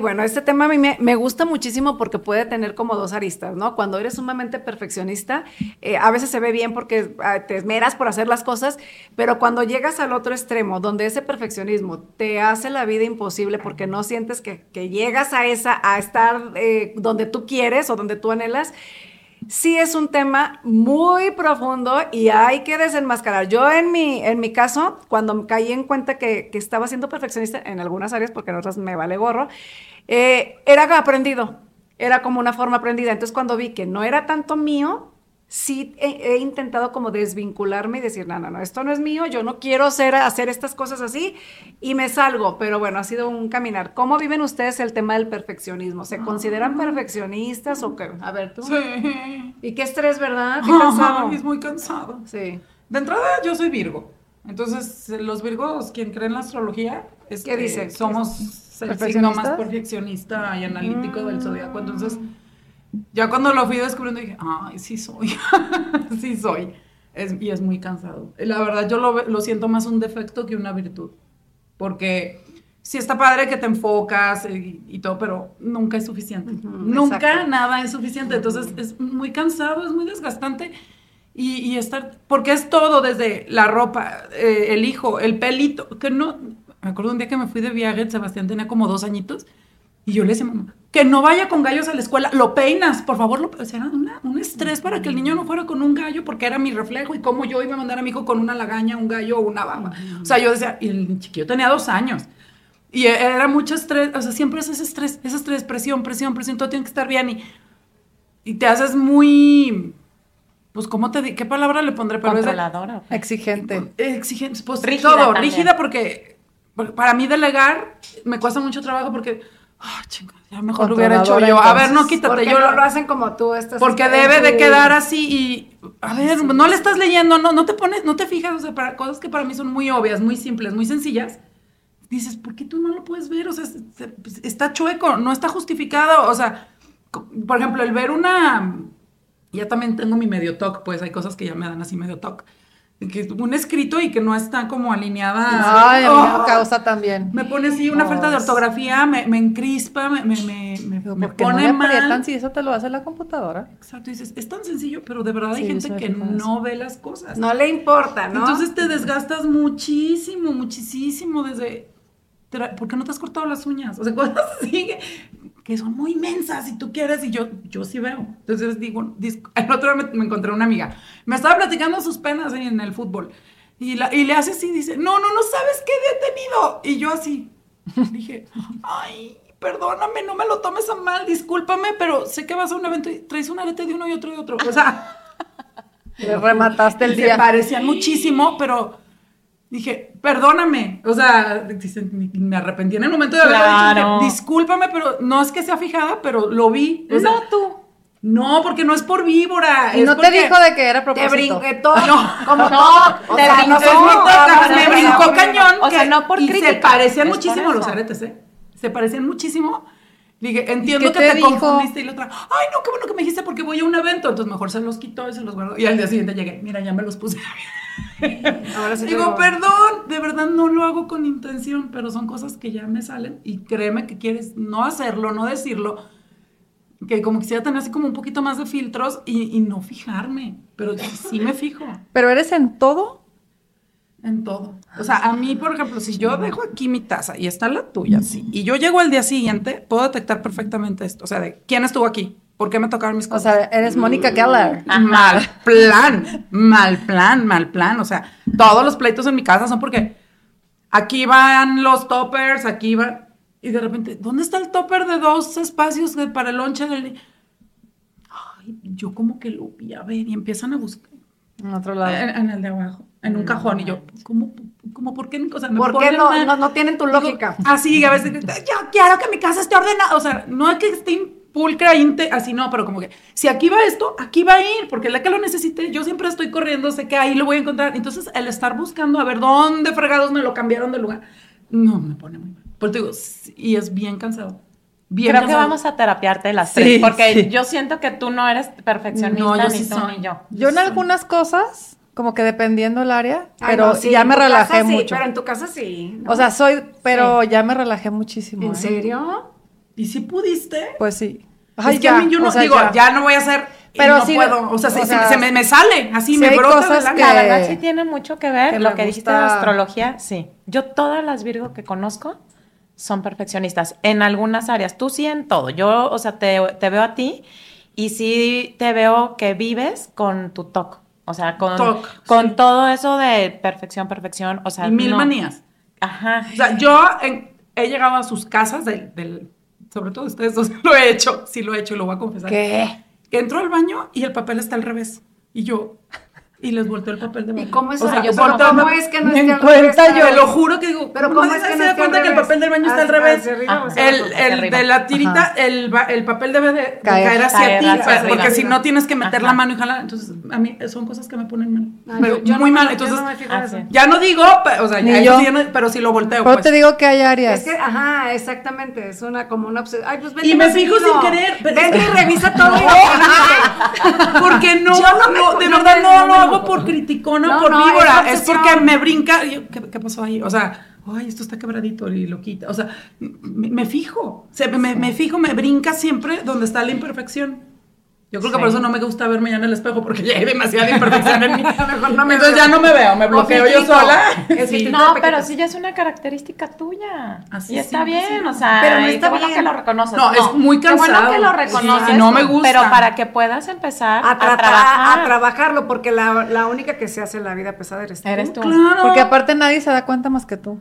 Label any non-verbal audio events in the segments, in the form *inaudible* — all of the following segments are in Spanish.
y bueno, este tema a mí me, gusta muchísimo porque puede tener como dos aristas, ¿no? Cuando eres sumamente perfeccionista, eh, a veces se ve bien porque ah, te esmeras por hacer las cosas, pero cuando llegas al otro extremo, donde ese perfeccionismo te hace la vida imposible porque no sientes que, llegas a esa, a estar eh, donde tú quieres o donde tú anhelas, sí es un tema muy profundo y hay que desenmascarar. Yo en mi, en mi caso, cuando caí en cuenta que, estaba siendo perfeccionista en algunas áreas, porque en otras me vale gorro, eh, era aprendido, era como una forma aprendida. Entonces cuando vi que no era tanto mío, sí he, intentado como desvincularme y decir, no, no, no, esto no es mío, yo no quiero hacer, hacer estas cosas así y me salgo, pero bueno, ha sido un caminar. ¿Cómo viven ustedes el tema del perfeccionismo? ¿Se consideran ah. perfeccionistas o qué? A ver, tú. Sí. ¿Y qué estrés, verdad? Qué *laughs* cansado. es muy cansado. Sí. De entrada, yo soy Virgo. Entonces, los Virgos, quien cree en la astrología, es ¿Qué dice? Somos el signo más perfeccionista y analítico del zodiaco. Entonces, ya cuando lo fui descubriendo dije, ay, sí soy, *laughs* sí soy. y es muy cansado. La verdad, yo lo, siento más un defecto que una virtud. Porque sí está padre que te enfocas y, todo, pero nunca es suficiente. nunca nada es suficiente. Entonces es muy cansado, es muy desgastante. Y, estar, porque es todo, desde la ropa, eh, el hijo, el pelito, que no, me acuerdo un día que me fui de viaje, Sebastián tenía como dos añitos, y yo le decía, mamá, que no vaya con gallos a la escuela, lo peinas, por favor, lo, o sea, era un estrés para que el niño no fuera con un gallo, porque era mi reflejo, y cómo yo iba a mandar a mi hijo con una lagaña, un gallo o una baba. O sea, yo decía, y el chiquillo tenía dos años. Y era mucho estrés, o sea, siempre es ese estrés, ese estrés, presión, presión, presión, todo tiene que estar bien y, y te haces muy, pues, ¿cómo te ¿Qué palabra le pondré? Pero Controladora. exigente. Exigente, pues, rígida todo, rígida porque para mí delegar me cuesta mucho trabajo porque Ah, chingada, ya mejor lo hubiera hecho yo. a ver, no quítate. yo no lo hacen como tú estás. Porque debe de quedar así y. A ver, no le estás leyendo, no, no te pones, no te fijas, o sea, para cosas que para mí son muy obvias, muy simples, muy sencillas. Dices, ¿por qué tú no lo puedes ver? O sea, pues, está chueco, no está justificado. O sea, por ejemplo, el ver una. Ya también tengo mi medio talk, pues hay cosas que ya me dan así medio talk que un escrito y que no está como alineada. Ay, a mí me causa también. Me pone así una falta de ortografía, me, me encrispa, me, me, me, me pone no mal. si eso te lo hace la computadora? Exacto, dices, es tan sencillo, pero de verdad hay gente que no ve las cosas. No le importa, ¿no? Entonces te desgastas muchísimo, muchísimo desde... ¿Por qué no te has cortado las uñas? O sea, *laughs* cosas así que son muy inmensas si tú quieres y yo, yo sí veo. Entonces digo, el otro día me, encontré una amiga, me estaba platicando sus penas en el fútbol y, la, y le hace así, dice, no, no, no sabes qué día he tenido. Y yo así, *laughs* dije, ay, perdóname, no me lo tomes a mal, discúlpame, pero sé que vas a un evento y traes un arete de uno y otro de otro. O sea... *laughs* Le remataste el día. Se parecían muchísimo, pero dije, perdóname. O sea, me arrepentí en el momento de haberlo dicho. Discúlpame, pero no es que sea fijada, pero lo vi. no, tú. No, porque no es por víbora. Y no te dijo de que era propósito. Te brinqué todo. No, *laughs* como no, te me brincó cañón. O sea, no por y se parecían muchísimo los aretes, ¿eh? Se parecían muchísimo. Dije, entiendo que te, confundiste y la otra, ay, no, qué bueno que me dijiste porque voy a un evento. Entonces mejor se los quitó y se los guardó. Y al día siguiente llegué, mira, ya me los puse. *laughs* Ahora sí Digo, perdón, de verdad no lo hago con intención, pero son cosas que ya me salen y créeme que quieres no hacerlo, no decirlo, que como quisiera tener así como un poquito más de filtros y, no fijarme, pero sí me fijo. ¿Pero eres en todo? En todo. O sea, a mí, por ejemplo, si yo dejo aquí mi taza y está la tuya, sí, y yo llego al día siguiente, puedo detectar perfectamente esto. O sea, de quién estuvo aquí, ¿Por qué me tocaron mis cosas? O sea, eres Mónica Keller. Mal plan, mal plan, mal plan. O sea, todos los pleitos en mi casa son porque aquí van los toppers, aquí van. Y de repente, ¿dónde está el topper de dos espacios para el lonche del Ay, yo como que lo vi a ver y empiezan a buscar. En otro lado. En, el de abajo, en un cajón. Y yo, ¿cómo, cómo por qué? O sea, ¿Por qué no, no, tienen tu lógica? así, a veces, yo quiero que mi casa esté ordenada. O sea, no es que esté pulcra, así no, pero como que si aquí va esto, aquí va a ir, porque la que lo necesite, yo siempre estoy corriendo, sé que ahí lo voy a encontrar. Entonces, el estar buscando a ver dónde fregados me lo cambiaron de lugar, no me pone muy mal. Porque digo, y es bien cansado. Bien Creo que vamos a terapiarte las tres, porque yo siento que tú no eres perfeccionista ni tú ni yo. Yo en algunas cosas como que dependiendo el área, pero ya me relajé mucho. pero en tu casa sí. O sea, soy, pero ya me relajé muchísimo. ¿En ¿eh? serio? ¿y si pudiste? Pues sí. Ay, es que a mí yo no digo, ya. no voy a hacer pero no puedo, o sea, se, me, sale, así me brota cosas que, La verdad sí tiene mucho que ver lo que dijiste de astrología, sí. Yo todas las Virgo que conozco son perfeccionistas en algunas áreas, tú sí en todo. Yo, o sea, te, veo a ti y sí te veo que vives con tu TOC, o sea, con, con todo eso de perfección, perfección, o sea, y mil manías. Ajá. O sea, yo he llegado a sus casas del, sobre todo ustedes dos, *laughs* lo he hecho, sí lo he hecho y lo voy a confesar. ¿Qué? Que entro al baño y el papel está al revés. Y yo, y les volteó el papel de baño. ¿Y cómo es o sea, yo, ¿cómo, ¿cómo es que no está al revés? Yo te lo juro que digo, pero ¿cómo, es que se da cuenta que el papel del baño está al revés? el, el de la tirita, el, el, papel debe de caer, hacia ti, porque si no tienes que meter la mano y jalar. Entonces, a mí son cosas que me ponen mal. pero muy mal. Entonces, ya no digo, o sea, ya yo, pero si lo volteo. Pero pues. te digo que hay áreas. Es que, ajá, exactamente, es una como una obsesión. Ay, pues Y me fijo sin querer. Ven y revisa *laughs* todo. *laughs* Porque no, de verdad no lo hago por criticar no, por víbora, es, porque me brinca. ¿qué, pasó ahí? O sea, ay, esto está quebradito y lo quita. O sea, me, fijo, me, me, fijo, me brinca siempre donde está la imperfección. Yo creo que por eso no me gusta verme ya en el espejo, porque ya hay demasiada imperfección en mí. *laughs* Entonces ya no me veo, me bloqueo yo sola. *laughs* No, pero sí ya es una característica tuya. Así y está bien, o sea, pero no está bien. que lo reconoces. No, es muy cansado. Qué bueno que lo reconoces. no me gusta. Pero para que puedas empezar a, trabajar. A trabajarlo, porque la, la, única que se hace en la vida pesada eres tú. Eres tú. Claro. Porque aparte nadie se da cuenta más que tú.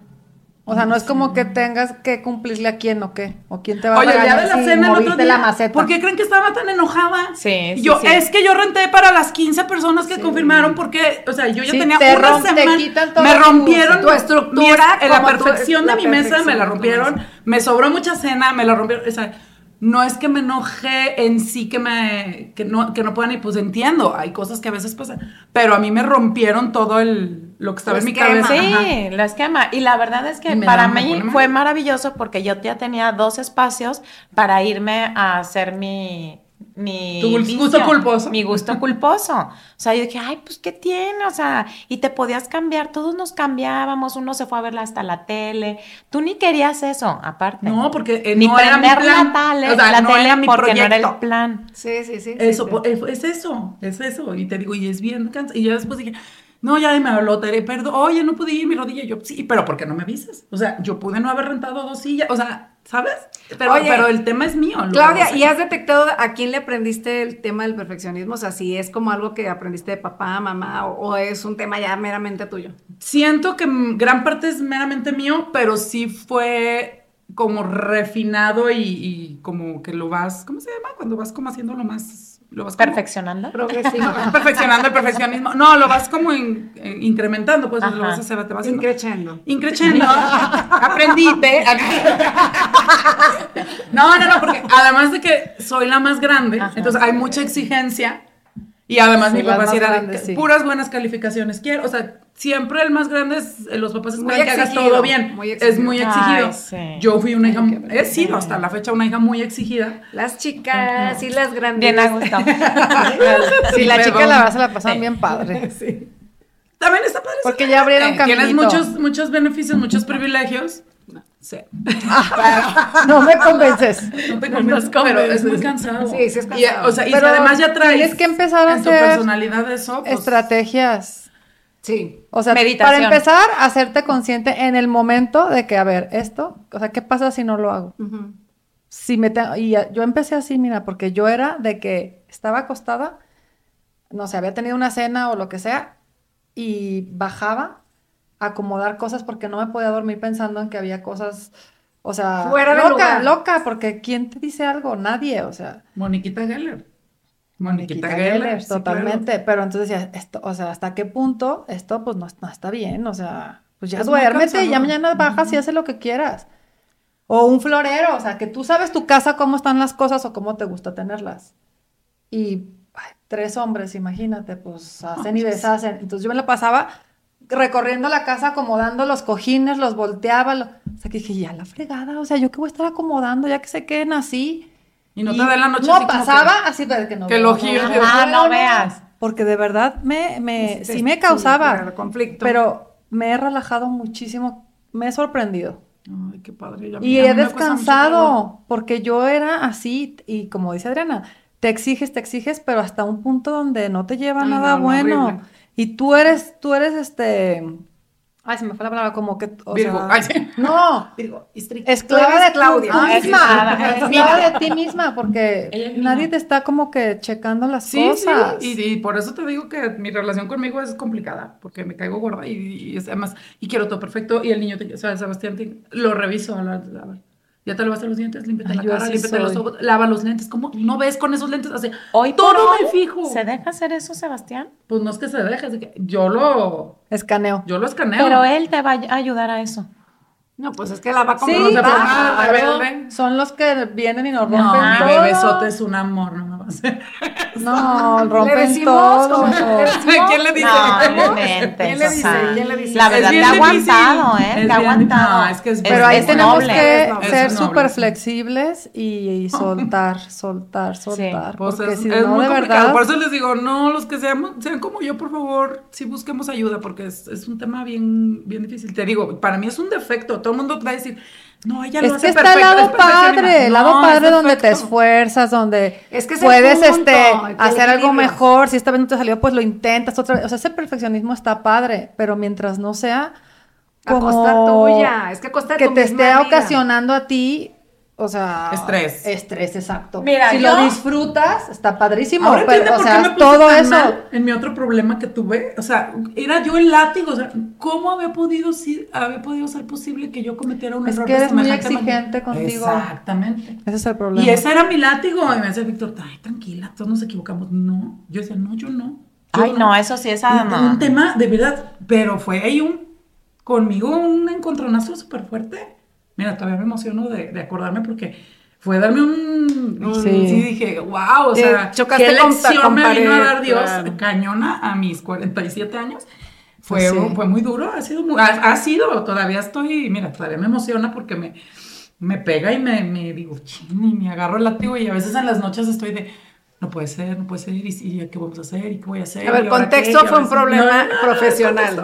O sea, no es como que tengas que cumplirle a quién o qué, o quién te va a Oye, el día de la cena el otro día, la maceta. ¿por qué creen que estaba tan enojada? Sí, sí, yo, sí. Es que yo renté para las 15 personas que confirmaron porque, o sea, yo ya tenía una semana, me rompieron tu, estructura, la perfección de mi mesa, me la rompieron, me sobró mucha cena, me la rompieron, o sea, no es que me enoje en sí que me que no que no puedan y pues entiendo. Hay cosas que a veces pasan pero a mí me rompieron todo el lo que estaba en mi cabeza. sí lo esquema y la verdad es que para mí fue maravilloso porque yo ya tenía dos espacios para irme a hacer mi mi tu gusto culposo. Mi gusto culposo. O sea, yo dije, ay, pues, ¿qué tiene? O sea, y te podías cambiar, todos nos cambiábamos, uno se fue a verla hasta la tele. Tú ni querías eso, aparte. No, porque eh, ni no era mi plan. la tele, o sea, no era mi porque no era el plan. Sí, sí, sí. Eso, es eso, es eso. Y te digo, y es bien cansado. Y yo después dije, no, ya me habló Tere, perdón, oye, no pude ir mi rodilla. Yo, sí, pero ¿por qué no me avisas? O sea, yo pude no haber rentado dos sillas, o sea, ¿sabes? Pero, pero el tema es mío. Claudia, ¿y has detectado a quién le aprendiste el tema del perfeccionismo? O sea, si es como algo que aprendiste de papá, mamá, o, es un tema ya meramente tuyo. Siento que gran parte es meramente mío, pero sí fue como refinado y, y como que lo vas, ¿cómo se llama? Cuando vas como haciendo lo más lo vas perfeccionando. *laughs* perfeccionando el perfeccionismo. No, lo vas como incrementando, pues lo vas a hacer, te vas increchendo. Increchendo. *laughs* Aprendiste. *laughs* no, no, no, porque además de que soy la más grande, entonces hay mucha exigencia y además mi papá sí era puras buenas calificaciones quiero, o sea, siempre el más grande es, eh, los papás esperan que hagas todo bien. es muy exigido. Yo fui una hija, he sido hasta la fecha una hija muy exigida. Las chicas y las grandes. Bien a gusto. *laughs* sí, la chica la verdad se la pasaban bien padre. *laughs* Sí. También está padre. Porque ya abrieron eh, Tienes muchos, muchos beneficios, muchos privilegios. Sí. no me convences. No te convences, pero es muy cansado. Sí, sí es cansado. Y, o sea, y además ya traes tienes que empezar a hacer personalidad eso, pues, estrategias. Sí. O sea, para empezar, hacerte consciente en el momento de que, a ver, esto, o sea, ¿qué pasa si no lo hago? Si me y yo empecé así, mira, porque yo era de que estaba acostada, no sé, había tenido una cena o lo que sea, y bajaba acomodar cosas porque no me podía dormir pensando en que había cosas, o sea, Fuera de loca, lugar. loca, porque ¿quién te dice algo? Nadie, o sea. Moniquita Geller. Moniquita, Geller, totalmente, pero entonces decía, esto, o sea, ¿hasta qué punto esto pues no, está bien? O sea, pues ya duérmete y ya mañana bajas y haces lo que quieras. O un florero, o sea, que tú sabes tu casa cómo están las cosas o cómo te gusta tenerlas. Y tres hombres, imagínate, pues hacen y deshacen. Entonces yo me la pasaba recorriendo la casa acomodando los cojines, los volteaba. O sea, que dije, ya la fregada, o sea, yo que voy a estar acomodando ya que se queden así. Y no te da la noche No, pasaba así, pero que no. Que lo giro. Ah, no, veas. Porque de verdad me, me sí, me causaba. conflicto. Pero me he relajado muchísimo, me he sorprendido. Ay, qué padre. y he descansado, porque yo era así, y como dice Adriana, te exiges, te exiges, pero hasta un punto donde no te lleva nada bueno. Y tú eres, tú eres este, Ay, se me fue la palabra, como que. O Virgo. Sea, Ay, *laughs* No. Virgo. Esclava de Claudia. Ti misma. Esclava de ti misma, porque nadie te está como que checando las sí, cosas. Sí, y, y, por eso te digo que mi relación conmigo es complicada, porque me caigo gorda y, y, además, y quiero todo perfecto. Y el niño, o sea, Sebastián, lo reviso a la, a ver ya te lavaste los dientes, límpiate la cara, límpiate los ojos, lava los lentes. ¿Cómo no ves con esos lentes? Así, hoy todo me fijo. ¿Se deja hacer eso, Sebastián? Pues no es que se deje, es que yo lo... Escaneo. Yo lo escaneo. Pero él te va a ayudar a eso. No, pues es que la va a comprar. Sí, ah, son los que vienen y nos rompen no, todo. mi bebesote es un amor, no No, rompen todo. ¿Quién le dice? No, ¿Quién le dice? ¿Quién le dice? La verdad, te ha aguantado, ¿eh? Te ha aguantado. es que es Pero ahí tenemos que ser súper flexibles y, soltar, soltar, soltar. Pues porque si no, de verdad... Por eso les digo, no, los que sean, sean como yo, por favor, sí busquemos ayuda, porque es, es un tema bien, bien difícil. Te digo, para mí es un defecto todo el mundo va a decir, no, ella lo es que está el lado padre, el lado padre donde te esfuerzas, donde puedes este, hacer algo mejor. Si esta vez no te salió, pues lo intentas otra vez. O sea, ese perfeccionismo está padre, pero mientras no sea como a costa tuya, es que a costa que te esté ocasionando a ti o sea, estrés. Estrés, exacto. Mira, si lo disfrutas, está padrísimo. Ahora pero, o sea, todo eso. en mi otro problema que tuve, o sea, era yo el látigo, o sea, ¿cómo había podido, había podido ser posible que yo cometiera un error? Es que eres muy exigente contigo. Exactamente. Ese es el problema. Y ese era mi látigo. Y me decía Víctor, ay, tranquila, todos nos equivocamos. No, yo decía, no, yo no. ay, no. eso sí es un, un tema, de verdad, pero fue ahí un, conmigo un encontronazo súper fuerte Mira, todavía me emociono de, de acordarme porque fue darme un, sí. dije, wow, o sea, eh, qué lección me vino a dar Dios cañona a mis 47 años. Fue, fue muy duro, ha sido, muy, ha, sido, todavía estoy, mira, todavía me emociona porque me, me pega y me, me digo, ching, y me agarro el látigo y a veces en las noches estoy de, no puede ser, no puede ser, y, qué vamos a hacer, y qué voy a hacer. A ver, contexto fue un problema profesional. ¿no?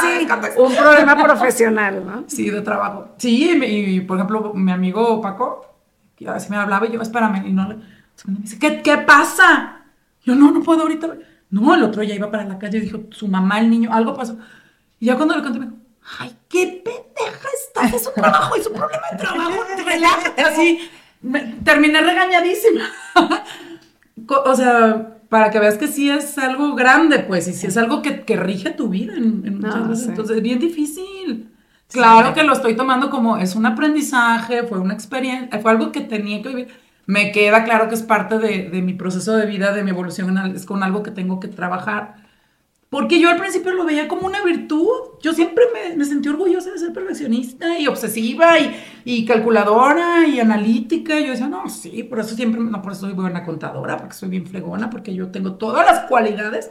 sí, un problema profesional, ¿no? Sí, de trabajo. Sí, y, por ejemplo, mi amigo Paco, que a veces me hablaba y yo, espérame, y no le, me dice, ¿qué, qué pasa? Yo, no, no puedo ahorita. No, el otro ya iba para la calle y dijo, su mamá, el niño, algo pasó. Y ya cuando le conté, me dijo, ay, qué pendeja estás, es un trabajo, es un problema de trabajo, relájate. Así, me, terminé regañadísima o sea, para que veas que sí es algo grande, pues, y sí es algo que, que rige tu vida en, muchas ah, veces. Entonces, es bien difícil. Claro que lo estoy tomando como es un aprendizaje, fue una experiencia, fue algo que tenía que vivir. Me queda claro que es parte de, de mi proceso de vida, de mi evolución, es con algo que tengo que trabajar porque yo al principio lo veía como una virtud. Yo siempre me, me sentí orgullosa de ser perfeccionista y obsesiva y, y, calculadora y analítica. yo decía, no, sí, por eso siempre, no, por eso soy buena contadora, porque soy bien fregona, porque yo tengo todas las cualidades.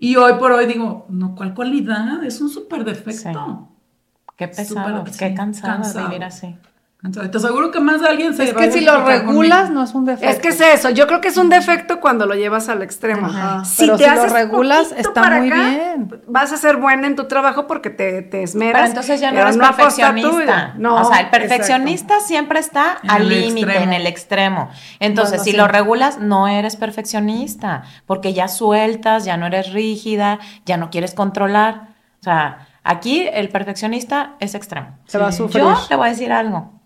Y hoy por hoy digo, no, ¿cuál cualidad? Es un súper defecto. Qué pesado, qué cansado, vivir así. Te aseguro que más de alguien se Es que si lo regulas no es un defecto. Es que es eso, yo creo que es un defecto cuando lo llevas al extremo. Si te si lo regulas está muy bien. Vas a ser buena en tu trabajo porque te, te esmeras. Pero entonces ya no eres perfeccionista. No, o sea, el perfeccionista siempre está al límite, en el extremo. Entonces, si lo regulas, no eres perfeccionista, porque ya sueltas, ya no eres rígida, ya no quieres controlar. O sea, aquí el perfeccionista es extremo. Se va a sufrir. Yo te voy a decir algo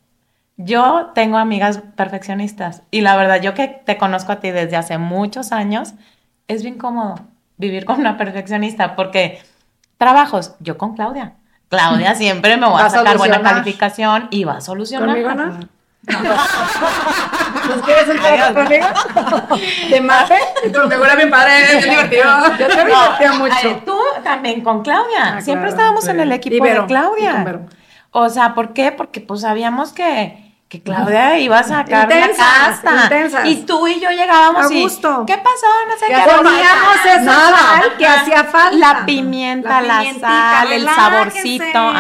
yo tengo amigas perfeccionistas y la verdad, yo que te conozco a ti desde hace muchos años, es bien cómodo vivir con una perfeccionista porque trabajos, yo con Claudia. Claudia *laughs* siempre me va a sacar buena calificación y va a solucionar. ¿Conmigo no? *laughs* ¿Nos quieres entrar conmigo? *laughs* ¿De mate? Me huele bien padre, es divertido. Yo te divertía mucho. tú también con Claudia. Ah, Siempre estábamos en el equipo de Claudia. O sea, ¿por qué? Porque pues sabíamos que que Claudia iba a sacar la casa. Y tú y yo llegábamos a gusto. ¿qué pasó? No sé qué. Poníamos esa sal que hacía falta. La pimienta, la, sal, el saborcito.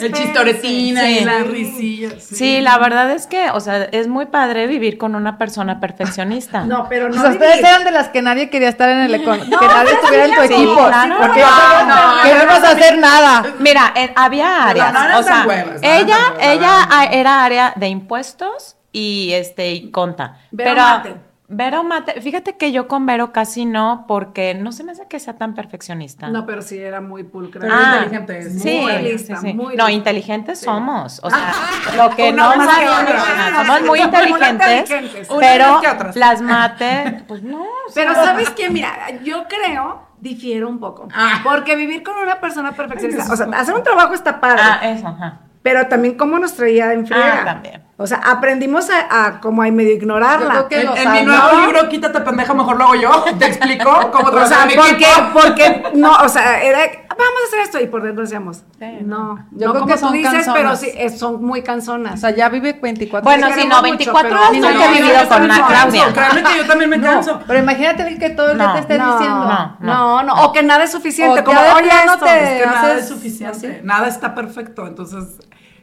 el chistoretina y las risillas. Sí. la verdad es que, o sea, es muy padre vivir con una persona perfeccionista. *laughs* No, pero no. O sea, ustedes eran de las que nadie quería estar en el *laughs* que nadie estuviera en tu equipo. porque no, queremos hacer nada. Mira, había áreas. o sea, ella, ella era área de impuestos impuestos y este y conta. Vero Pero mate. Vero Mate, fíjate que yo con Vero casi no, porque no se me hace que sea tan perfeccionista. No, pero sí era muy pulcra. Ah, inteligente. Sí, muy lista, Muy no, inteligentes somos. O sea, *laughs* lo que no *laughs* somos muy inteligentes, pero las mate, pues no. *laughs* Pero sabes qué, mira, yo creo difiero un poco. Ah. Porque vivir con una persona perfeccionista, o sea, hacer un trabajo está padre. Ah, eso, ajá pero también cómo nos traía en friega. Ah, también. O sea, aprendimos a, como a medio ignorarla. en, en mi nuevo libro, Quítate pendeja, mejor lo hago yo. *laughs* ¿Te explico cómo O sea, porque, porque, no, o sea, era, vamos a hacer esto y por dentro decíamos, no, yo no creo como que tú dices, pero sí, son muy cansonas. O sea, ya vive 24 Bueno, sí, no, 24 horas no he vivido con una Claudia. Créeme que yo también me canso. pero imagínate que todo el día te esté diciendo. No, no, no, o que nada es suficiente, como, oye. Es que nada es suficiente, nada está perfecto, entonces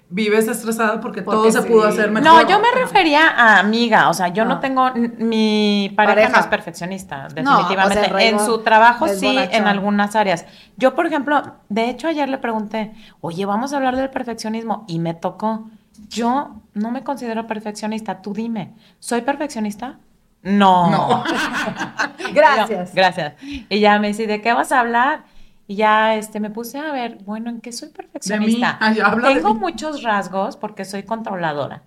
vives estresada porque, todo se pudo hacer mejor. No, yo me refería a amiga, o sea, yo no, ah. tengo, mi pareja, no es perfeccionista, definitivamente. en su trabajo sí, en algunas áreas. Yo, por ejemplo, de hecho ayer le pregunté, oye, vamos a hablar del perfeccionismo y me tocó. Yo no me considero perfeccionista, tú dime, ¿soy perfeccionista? No. No. *laughs* *laughs* gracias. gracias. Y ya me dice, ¿de qué vas a hablar? Y ya este, me puse a ver, bueno, ¿en qué soy perfeccionista? *laughs* Tengo muchos rasgos porque soy controladora.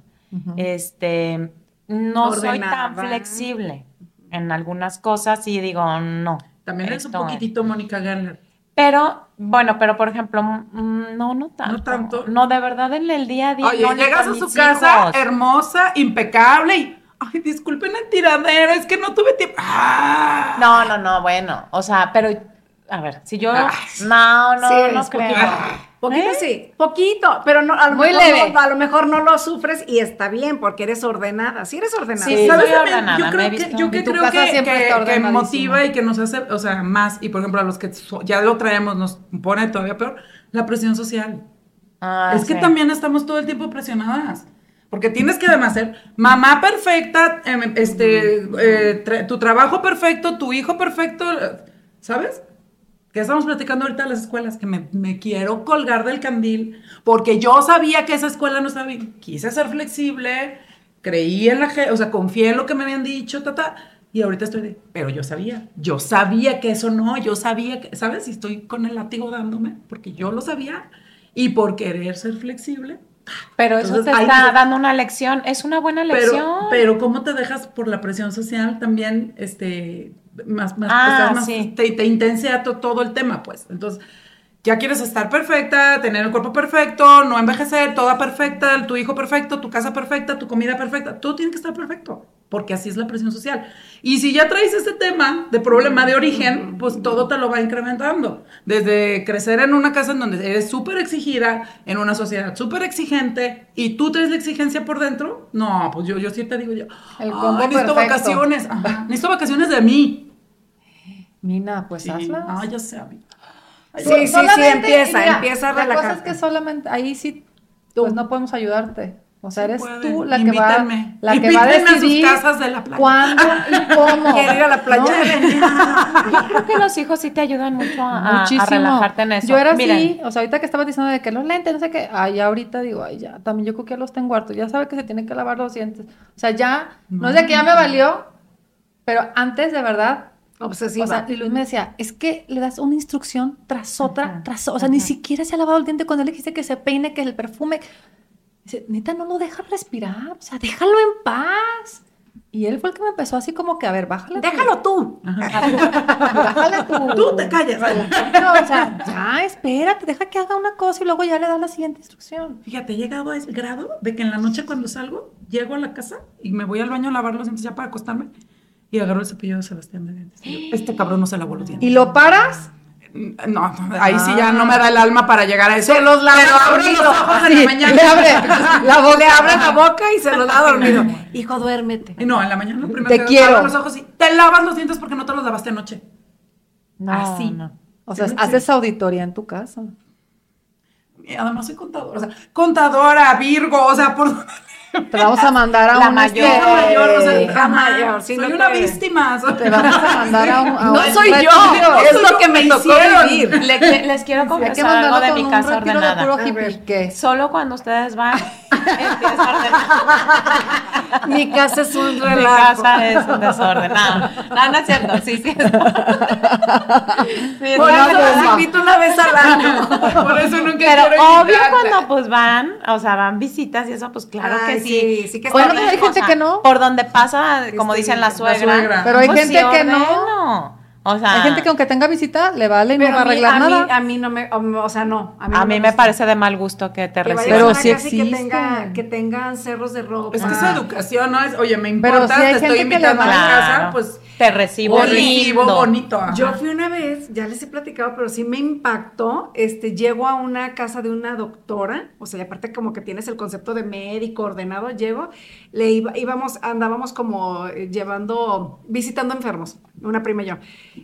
Este, no soy tan flexible en algunas cosas y digo, no. También eres un poquitito Mónica Geller. Pero, bueno, pero por ejemplo, mm, no, no tanto. No tanto. No, de verdad en el día a día. Oye, llegas a su casa hermosa, impecable y Ay, disculpen el tiradero, es que no tuve tiempo. ¡Ah! No, no, no, bueno. O sea, pero a ver, si yo. Ah, no, no, no creo. Poquito, poquito ¿Eh? sí, poquito, pero no, a lo, Muy mejor leve. No, a lo mejor no lo sufres y está bien porque eres ordenada. Sí, eres ordenada. Sí, ¿sabes? ordenada, yo creo que, yo que creo que, que, motiva y que nos hace, o sea, más, y por ejemplo, a los que ya lo traemos nos pone todavía peor, la presión social. Ah, es que también estamos todo el tiempo presionadas. Porque tienes que además ser mamá perfecta, em, este, eh, tu trabajo perfecto, tu hijo perfecto, ¿sabes? Que estamos platicando ahorita en las escuelas, que me, quiero colgar del candil, porque yo sabía que esa escuela no estaba bien. Quise ser flexible, creí en la gente, o sea, confié en lo que me habían dicho, ta, y ahorita estoy de, pero yo sabía, yo sabía que eso no, yo sabía que, ¿sabes? Y estoy con el látigo dándome, porque yo lo sabía, y por querer ser flexible. Pero eso te está dando una lección, es una buena lección. Pero, pero ¿cómo te dejas por la presión social también, este, más, más, ah, te, te todo el tema, pues. Entonces, ya quieres estar perfecta, tener el cuerpo perfecto, no envejecer, toda perfecta, tu hijo perfecto, tu casa perfecta, tu comida perfecta, todo tiene que estar perfecto, porque así es la presión social. Y si ya traes este tema de problema de origen, pues todo te lo va incrementando. Desde crecer en una casa en donde eres súper exigida, en una sociedad súper exigente, y tú traes la exigencia por dentro, no, pues yo, yo sí te digo yo, el necesito vacaciones, necesito vacaciones de mí. Mina, pues hazlas. Ah, ya sé, amiga. Sí, sí, sí, empieza, empieza a relajar. La cosa es que solamente ahí sí, pues no podemos ayudarte. O sea, eres tú la que va, la que va a decidir a sus casas de la playa. cuándo y *laughs* cómo. Quiero ir a la playa. Yo creo que los hijos sí te ayudan mucho a, a relajarte en eso. Yo era así, o sea, ahorita que estabas diciendo de que los lentes, no sé qué, ay, ahorita digo, ay, ya, también yo creo que ya los tengo hartos, ya sabe que se tiene que lavar los dientes. O sea, ya, no, no es de que ya me valió, pero antes de verdad Obsesiva. O sea, y Luis me decía, es que le das una instrucción tras otra, tras otra. O sea, ni siquiera se ha lavado el diente cuando le dijiste que se peine, que el perfume. Dice, neta, no lo deja respirar. O sea, déjalo en paz. Y él fue el que me empezó así como que, a ver, bájale. Déjalo tú. *laughs* Bájale tú. Tú te calles. No, o sea, ya, espérate, deja que haga una cosa y luego ya le das la siguiente instrucción. Fíjate, he llegado a ese grado de que en la noche cuando salgo, llego a la casa y me voy al baño a lavar los dientes ya para acostarme y agarró el cepillo de Sebastián de dientes. Este cabrón no se lavó los dientes. ¿Y lo paras? No, ahí sí ya no me da el alma para llegar a eso. Se los lava Pero los ojos en la mañana. Le abre la boca, le abre la boca y se los da dormido. *laughs* Hijo, duérmete. No, en la mañana lo primero te que quiero. los ojos y te lavas los dientes porque no te los lavaste anoche. No, Así. No. O sea, haces auditoría en tu casa. Y además soy contadora, o sea, contadora, Virgo, o sea, por te vamos a mandar a la un mayor, este, mayor, o sea, hija mayor. soy una víctima. Te vamos a mandar a un. no soy yo, es lo que me tocó vivir. Le, les quiero confesar algo de mi casa ordenada. ¿Qué? Solo cuando ustedes van, empieza a ordenar. Mi casa es un relajo. Mi casa es un desorden. No, no, no es cierto. Sí, sí. *laughs* sí Por eso les invito una vez al año. Por eso nunca Pero obvio cuando pues van, o sea, van visitas y eso, pues claro que sí. Sí, que bueno, hay gente que no. Por donde pasa, como dicen la suegra. Pero hay pues gente que no. O sea, hay gente que aunque tenga visita le vale y no va a arreglar nada. a mí no me, o sea, no. A mí, me, parece de mal gusto que te reciban. Pero si existe. Que, tenga, que tengan cerros de ropa. Es que esa educación, ¿no? Es, oye, me importa, te estoy invitando a mi casa, pues te recibo, recibo bonito. Yo fui una vez, ya les he platicado, pero sí me impactó. Este, llego a una casa de una doctora, o sea, y aparte como que tienes el concepto de médico ordenado, llego, le íbamos, andábamos como eh, llevando, visitando enfermos, una prima y yo.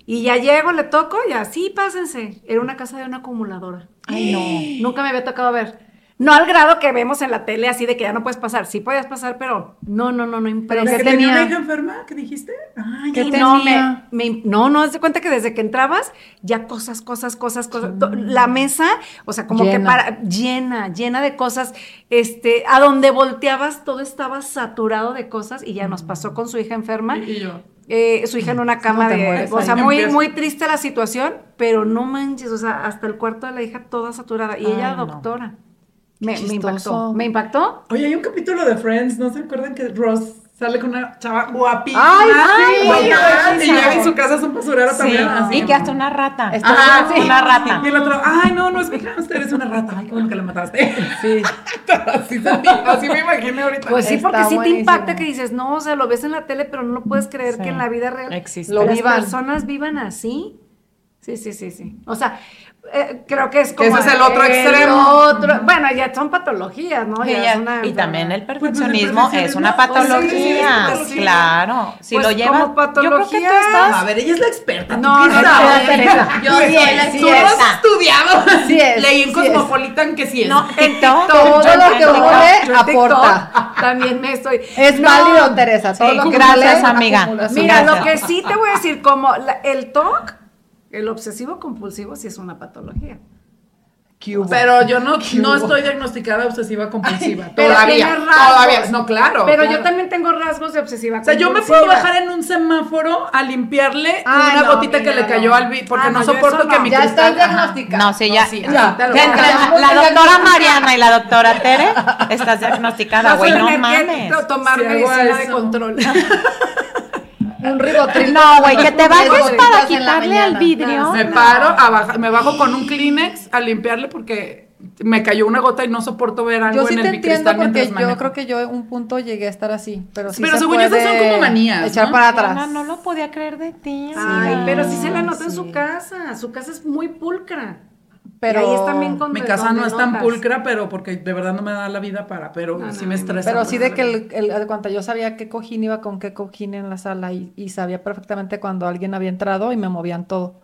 Y ya llego, le toco, y así pásense. Era una casa de una acumuladora. Ay, no. *gasps* Nunca me había tocado ver. No al grado que vemos en la tele así de que ya no puedes pasar. Sí podías pasar, pero no, no, no, no ¿Pero que tenía una hija enferma? ¿Qué dijiste? Ay, ¿Qué no, me, me, no, no, das cuenta que desde que entrabas, ya cosas, cosas, cosas, cosas. La mesa, o sea, como que para, llena, llena de cosas. Este, a donde volteabas, todo estaba saturado de cosas y ya nos pasó con su hija enferma. Y, yo. Eh, su hija en una cama de, o sea, muy, muy triste la situación, pero no manches, o sea, hasta el cuarto de la hija toda saturada y ella doctora. Me, impactó. ¿Me impactó? Oye, hay un capítulo de Friends, ¿no se acuerdan que Ross sale con una chava guapísima? ¡Ay, sí! y llega en su casa es un basurero también. y que hasta una rata. Sí. Una rata. Y el otro, ¡ay, no, no es mi usted eres una rata! ¡Ay, qué bueno que la mataste! Sí. *laughs* así, así me imaginé ahorita. Pues sí, porque sí te impacta que dices, no, o sea, lo ves en la tele, pero no lo puedes creer que en la vida real Existe. las personas vivan así. Sí, sí, sí, sí. O sea, eh, creo que es como. Ese es el otro extremo. Otro, bueno, ya son patologías, ¿no? y también el perfeccionismo es una patología. claro. Si pues lo llevas. Yo creo que tú estás. A ver, ella es la experta. No, no, no. Yo sí Tú has estudiado. Sí es. Leí en Cosmopolitan que sí es. No, en todo, todo lo que huele aporta. También me estoy. Es válido, Teresa. Todo lo que Gracias, amiga. Mira, lo que sí te voy a decir, como el TOC el obsesivo compulsivo sí es una patología. Pero yo no, no estoy diagnosticada obsesiva compulsiva. *laughs* todavía. Todavía. No, claro. Pero yo también tengo rasgos de obsesiva compulsiva. O sea, yo me puedo bajar en un semáforo a limpiarle una gotita que le cayó al vi porque ah, no, soporto que mi Ya estás diagnosticada. No, sí, ya. la, doctora Mariana y la doctora Tere estás diagnosticada, *laughs* güey, no, mames. Tomar medicina de control. *laughs* un ribotril. No, güey, que te bajes para quitarle al vidrio. Me paro, a me bajo con un Kleenex a limpiarle porque me cayó una gota y no soporto ver algo yo sí en te el entiendo porque yo creo que yo en un punto llegué a estar así, pero sí Pero se según puede yo son como manías, echar ¿no? para atrás. No, no lo podía creer de ti. Ay, pero sí se la nota en su casa, su casa es muy pulcra. Pero ahí es también con mi casa no es tan pulcra, pero porque de verdad no me da la vida para, pero sí me estresa. Pero sí de que el, el, cuando yo sabía qué cojín iba con qué cojín en la sala y, y, sabía perfectamente cuando alguien había entrado y me movían todo.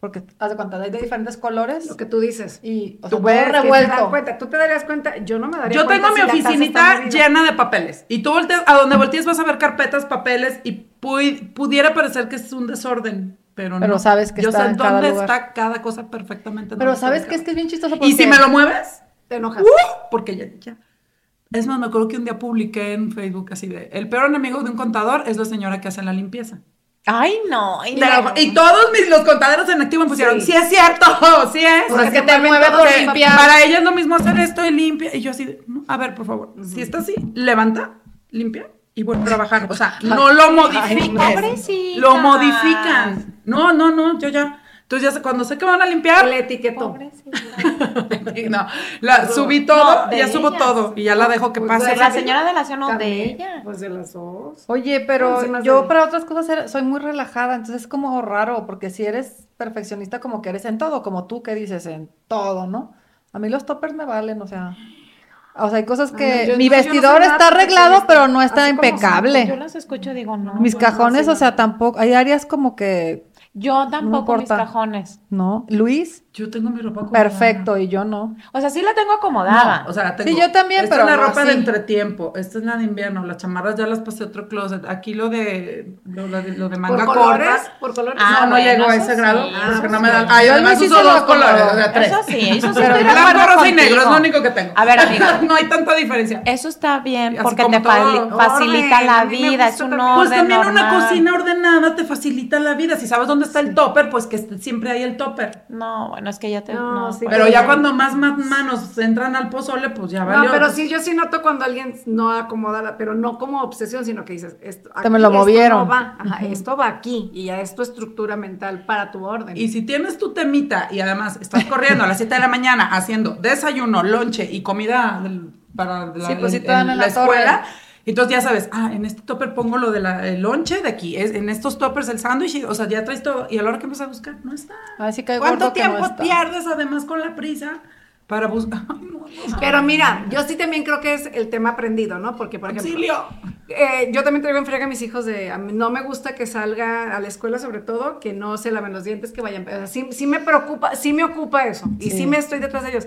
Porque, haz de cuenta, hay de diferentes colores. Lo que tú dices. Y, o sea, tú puedes revuelto. cuenta, tú te darías cuenta, yo no me daría yo cuenta. Yo tengo mi oficinita llena de papeles. Y tú volteas, a donde voltees vas a ver carpetas, papeles, y pudiera parecer que es un desorden pero, pero sabes que está sé en cada dónde lugar. está cada cosa perfectamente. Pero sabes que es que es bien chistoso porque... Y si me lo mueves, te enojas. Uh, porque ya, ya. Es más, me acuerdo que un día publiqué en Facebook así de, el peor enemigo de un contador es la señora que hace la limpieza. Ay, no. Ay, no. Y todos mis, los contaderos en activo me pusieron, sí, es cierto, sí es. Pues es que te mueve por limpiar. Para ella es lo mismo hacer esto y limpia. Y yo así, de, no, a ver, por favor, si está así, levanta, limpia y vuelve a trabajar. O sea, *laughs* no lo modifican. Lo modifican. No, no, no, yo ya. Entonces ya cuando sé que van a limpiar. El etiquetó. *laughs* no, la, subí todo, ya subo todo y ya la dejo que pues pase. la señora de la ciudad no de ella. Pues de las dos. Oye, pero yo para otras cosas soy muy relajada, entonces es como raro, porque si eres perfeccionista como que eres en todo, como tú que dices en todo, ¿no? A mí los toppers me valen, o sea. O sea, hay cosas que mi vestidor está arreglado, pero no está impecable. yo las escucho, digo, no. Mis cajones, o sea, tampoco. Hay áreas como que yo tampoco mis cajones. ¿No? ¿Luis? Yo tengo mi ropa acomodada. Perfecto, y yo no. O sea, sí la tengo acomodada. o sea, tengo. Sí, yo también, esta pero. es la ropa de entretiempo. Esta es la de invierno. Las chamarras ya las pasé a otro closet. Aquí lo de. Lo, de, manga ¿Por colores? ¿Por colores? Ah, no, no llego a ese grado. porque no me dan. Ah, yo además uso dos colores. O sea, tres. Eso sí, eso sí. Pero blanco, rosa y negro es lo único que tengo. A ver, amiga. *laughs* no hay tanta diferencia. Eso está bien porque te facilita la vida. Es un orden Pues también una cocina ordenada te facilita la vida. Si sabes dónde está el topper, pues que siempre hay el topper. No, bueno, es que ya te pero ya cuando más, manos entran al pozole, pues ya valió. No, pero sí, yo sí noto cuando alguien no acomoda, la, pero no como obsesión, sino que dices, esto, Te me lo movieron. Esto, va, esto va aquí y ya es tu estructura mental para tu orden. Y si tienes tu temita y además estás corriendo a las 7 de la mañana haciendo desayuno, lonche y comida para la, pues la, escuela, entonces ya sabes, ah, en este topper pongo lo del lonche de aquí, es, en estos toppers el sándwich, o sea, ya traes todo. Y a la hora que empiezas a buscar, no está. Así que ¿Cuánto tiempo pierdes además con la prisa? Para buscar. *laughs* Pero mira, yo sí también creo que es el tema aprendido, ¿no? Porque, por ejemplo. Eh, yo también traigo en frega a mis hijos de. no me gusta que salga a la escuela, sobre todo, que no se laven los dientes, que vayan. O sea, sí, sí, me preocupa, sí me ocupa eso. Y sí me estoy detrás de ellos.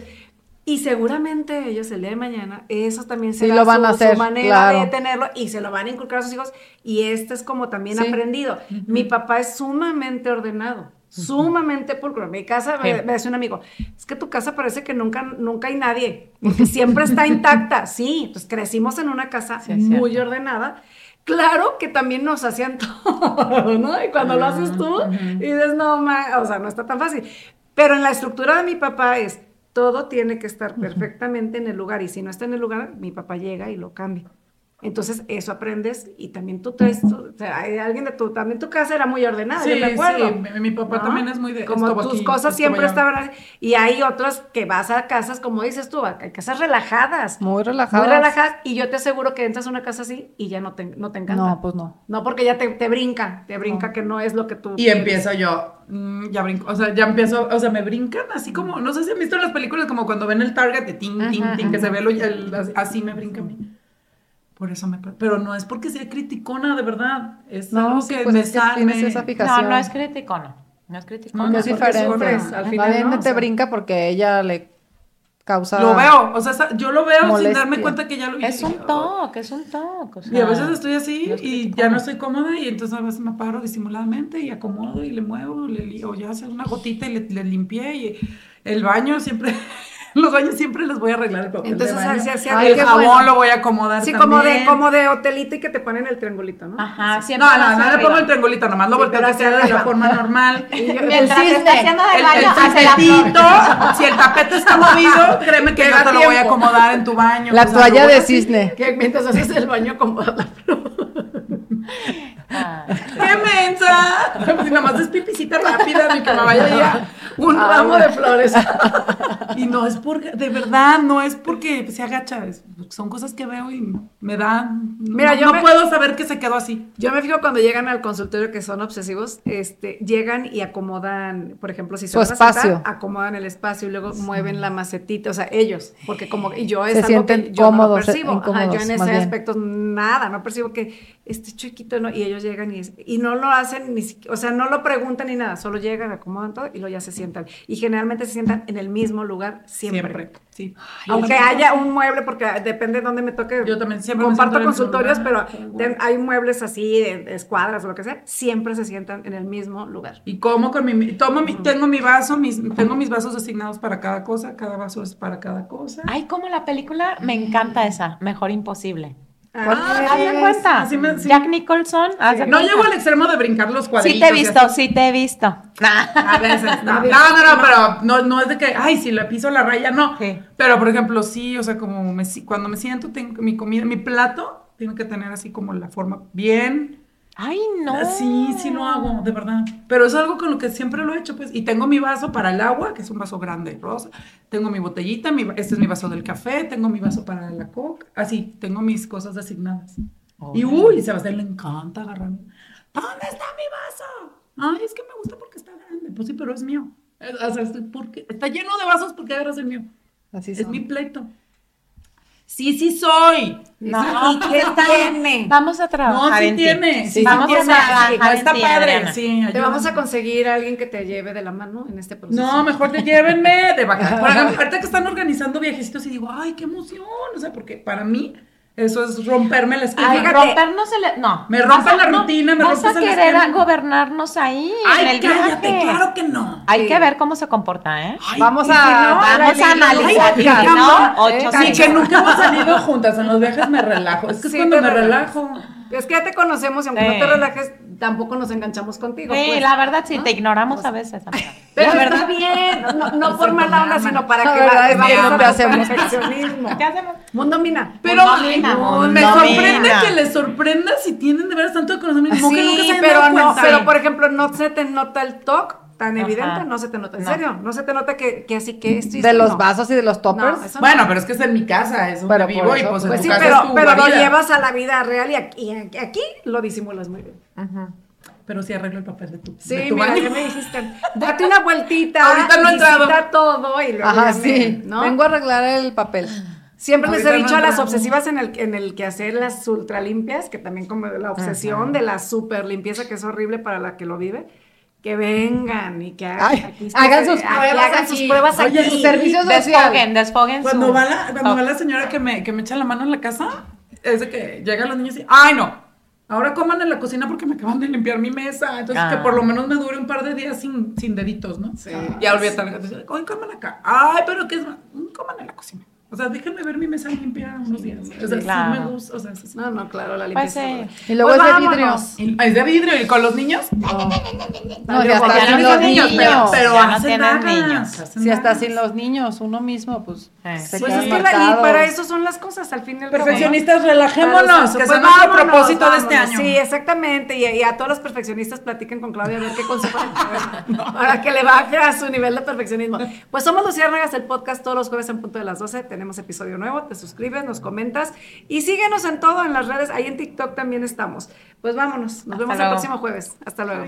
Y seguramente ellos el día de mañana, eso también será lo van a hacer, manera de tenerlo y se lo van a inculcar a sus hijos. Y este es como también aprendido. Mi papá es sumamente ordenado, sumamente pulcro. Mi casa, me, me, decía un amigo, es que tu casa parece que nunca, nunca hay nadie, porque siempre está intacta. *laughs* Sí, pues crecimos en una casa muy ordenada. Claro que también nos hacían *laughs* todo, ¿no? Y cuando lo haces tú, dices, no, o sea, no está tan fácil. Pero en la estructura de mi papá es todo tiene que estar perfectamente en el lugar y si no está en el lugar, mi papá llega y lo cambia. Entonces, eso aprendes y también tú traes, o sea, hay alguien de tu, también tu casa era muy ordenada, yo me acuerdo. Sí, mi, papá también es muy de Como tus cosas siempre estaban y hay otras que vas a casas, como dices tú, hay casas relajadas. Muy relajadas. Muy relajadas y yo te aseguro que entras a una casa así y ya no te, no te encanta. No, pues no. No, porque ya te, te brinca, te brinca que no es lo que tú... Y empiezo yo, mm, ya brinco, o sea, ya empiezo, o sea, me brincan así como, no sé si han visto en las películas como cuando ven el target de que se ve el, así me brinca a mí. Por eso me... Pero no es porque sea criticona, de verdad. Es no, algo que pues me sale... No, no es criticona. No es criticona. No, es diferente. al final no, te brinca porque ella le causa... Lo veo, o sea, yo lo veo sin darme cuenta que ya lo hice. Es un toque, es un toque. y a veces estoy así y ya no estoy cómoda y entonces a veces me paro disimuladamente y acomodo y le muevo, le, o ya hace una gotita y le, le limpié y el baño siempre los baños siempre los voy a arreglar el papel Entonces, de baño. Así, el jabón lo voy a acomodar Sí, como de, como de hotelito y que te ponen el triangulito, ¿no? Ajá, siempre No, no, no le pongo el triangulito, nomás lo volteo que sea de la forma normal. *laughs* Mientras está haciendo de baño, el, *laughs* si el tapete está movido, créeme que yo te lo voy a acomodar en tu baño. La toalla de cisne. *laughs* Que mientras haces el baño, acomoda la ¡Qué mensa! Pues nada más es pipicita rápida, ni que me vaya ya un ramo de flores. *laughs* y no es porque, de verdad, no es porque se agacha, son cosas que veo y me dan. Mira, no, yo no puedo saber que se quedó así. Yo me fijo cuando llegan al consultorio que son obsesivos, este, llegan y acomodan, por ejemplo, si son espacio. acomodan el espacio y luego mueven la macetita, o sea, ellos, porque como y yo es se algo que yo no percibo, yo en ese aspecto nada, no percibo que este chiquito no y ellos llegan y, y no lo hacen ni o sea, no lo preguntan ni nada, solo llegan, acomodan todo y luego ya se sientan. Y generalmente se sientan en el mismo lugar siempre. Sí. Aunque haya un mueble, porque depende de dónde me toque. Yo también siempre comparto consultorios, pero hay muebles así, de, escuadras o lo que sea, siempre se sientan en el mismo lugar. Y como con mi, tomo mi, tengo mi vaso, mis, tengo mis vasos asignados para cada cosa, cada vaso es para cada cosa. Ay, como la película, me encanta esa, Mejor Imposible. Ah, ¿Te cuenta? Jack Nicholson. No llego al extremo de brincar los cuadritos. Sí te he visto, sí te he visto. *laughs* A veces, no. No, no, pero no, no es de que, ay, si le piso la raya, no. Pero, por ejemplo, sí, o sea, como me, cuando me siento, tengo mi comida, mi plato tiene que tener así como la forma bien Ay, no. Sí, sí lo hago, de verdad. Pero es algo con lo que siempre lo he hecho, pues. Y tengo mi vaso para el agua, que es un vaso grande, rosa. Tengo mi botellita, mi, este es mi vaso del café, tengo mi vaso para la coca. Así, tengo mis cosas asignadas. Y uy, Sebastián le encanta agarrarme. ¿Dónde está mi vaso? Ay, es que me gusta porque está grande. Pues sí, pero es mío. O sea, porque, está lleno de vasos porque agarras el mío. Así es mi pleito. Sí, sí soy. No, ¿Y qué tiene? Vamos a trabajar. No, sí tiene. Sí, vamos a trabajar. Está padre. Sí, te vamos a conseguir a alguien que te lleve de la mano en este proceso. No, mejor te llévenme de vacaciones. *laughs* Ahorita que están organizando viajecitos y digo, ay, qué emoción. O sea, porque para mí eso es romperme la esquema. Ay, rompernos el... No. Me rompen la rutina, me rompes el esquema. Vas a querer gobernarnos ahí Ay, en el cállate, claro que no. Hay que ver cómo se comporta, ¿eh? vamos a, vamos a analizar. ¿no? Ocho, sí, que nunca hemos salido juntas en los viajes me relajo. Es que es cuando me relajo. Es que ya te conocemos y aunque no te relajes, tampoco nos enganchamos contigo. Sí, pues, la verdad sí, te ignoramos a veces. *laughs* Pero la verdad bien, no, por mala onda, sino para que veas que hacemos. *laughs* ¿Qué hacemos? Mundo mina. Pero me sorprende que les sorprenda si tienen de veras tanto conocimiento. Sí, pero no, pero por ejemplo, no se te nota el toque tan evidente, no se te nota, en serio, no se te nota que, que así que esto De los vasos y de los toppers. bueno, pero es que es en mi casa, es donde vivo y pues, pues sí, pero, pero lo llevas a la vida real y aquí, aquí lo disimulas muy bien. Pero sí arreglo el papel de tu Sí, mira, ya me dijiste, *laughs* date una vuelta. Ahorita no he entrado. todo y luego Ajá, sí, ¿no? Vengo a arreglar el papel. Siempre les he dicho a las obsesivas en el, en el que hacer las ultra limpias, que también como la obsesión de la super limpieza, que es horrible para la que lo vive, que vengan y que hagan, hagan sus pruebas, hagan sus pruebas Oye, aquí. Sus servicios desfoguen, desfoguen cuando va la cuando va la señora que me, que me echa la mano en la casa es de que llegan los niños y ay no ahora coman en la cocina porque me acaban de limpiar mi mesa entonces que por lo menos me dure un par de días sin, sin deditos no sí. ya olvídate oye coman acá ay pero qué es coman en la cocina o sea, déjenme ver mi mesa limpia unos días. O sea, sí me gusta. O sea, sí, No, no, claro, la limpieza. Pues, y luego pues es de vidrio. ¿Es de vidrio? ¿Y con los niños? No. No, ya está sin los niños. Pero, pero ya no tienen niños. Si hasta sin los niños, uno mismo, pues. Eh. Se pues es que la, y para eso son las cosas, al fin y al cabo. Perfeccionistas, relajémonos, que pues es el propósito de este año. Sí, exactamente. Y, a todos los perfeccionistas platiquen con Claudia a ver qué consejo *laughs* para que le baje a su nivel de perfeccionismo. Pues somos Luciérnagas, el podcast todos los jueves en punto de las 12. Tenemos episodio nuevo te suscribes, nos comentas y síguenos en todo, en las redes, ahí en TikTok también estamos. Pues vámonos, nos vemos el próximo jueves. Hasta luego.